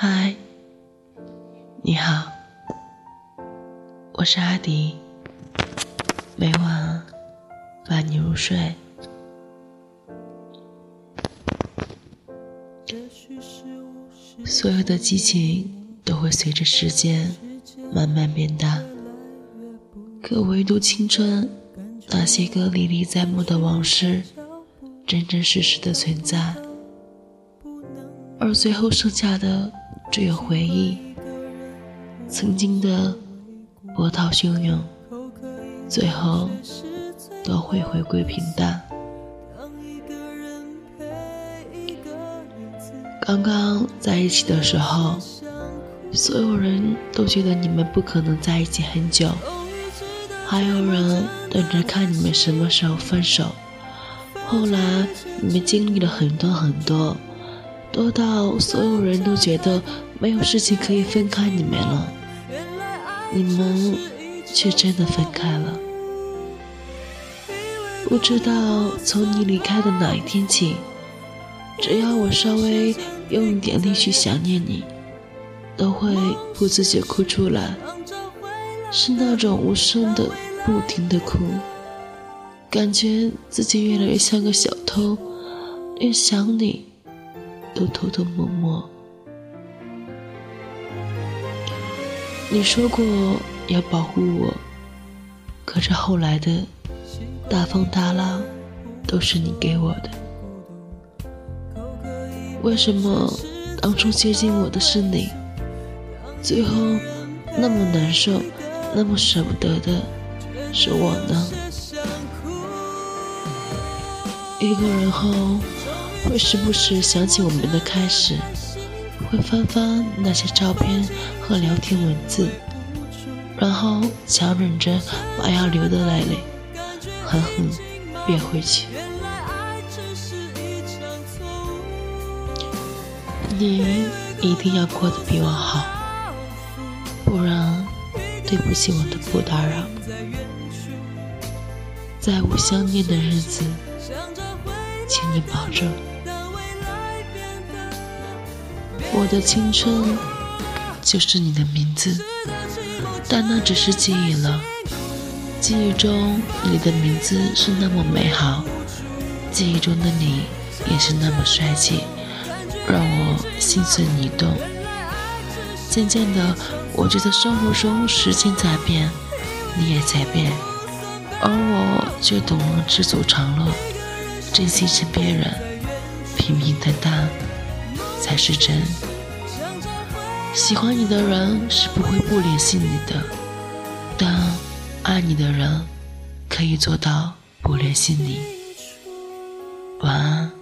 嗨，你好，我是阿迪，每晚伴你入睡。所有的激情都会随着时间慢慢变淡，可唯独青春，那些个历历在目的往事，真真实实的存在，而最后剩下的。只有回忆，曾经的波涛汹涌，最后都会回归平淡。刚刚在一起的时候，所有人都觉得你们不可能在一起很久，还有人等着看你们什么时候分手。后来你们经历了很多很多。多到所有人都觉得没有事情可以分开你们了，你们却真的分开了。不知道从你离开的哪一天起，只要我稍微用一点力去想念你，都会不自觉哭出来，是那种无声的、不停的哭，感觉自己越来越像个小偷，越想你。都偷偷摸摸。你说过要保护我，可是后来的大风大浪都是你给我的。为什么当初接近我的是你，最后那么难受、那么舍不得的是我呢？一个人后。会时不时想起我们的开始，会翻翻那些照片和聊天文字，然后强忍着把要流的泪泪狠狠憋回去。你一定要过得比我好，不然对不起我的不打扰。再无相念的日子，请你保重。我的青春就是你的名字，但那只是记忆了。记忆中你的名字是那么美好，记忆中的你也是那么帅气，让我心随你动。渐渐的，我觉得生活中时间在变，你也在变，而我却懂了知足常乐，珍惜身边人，平平淡淡。才是真。喜欢你的人是不会不联系你的但爱你的人可以做到不联系你。晚安。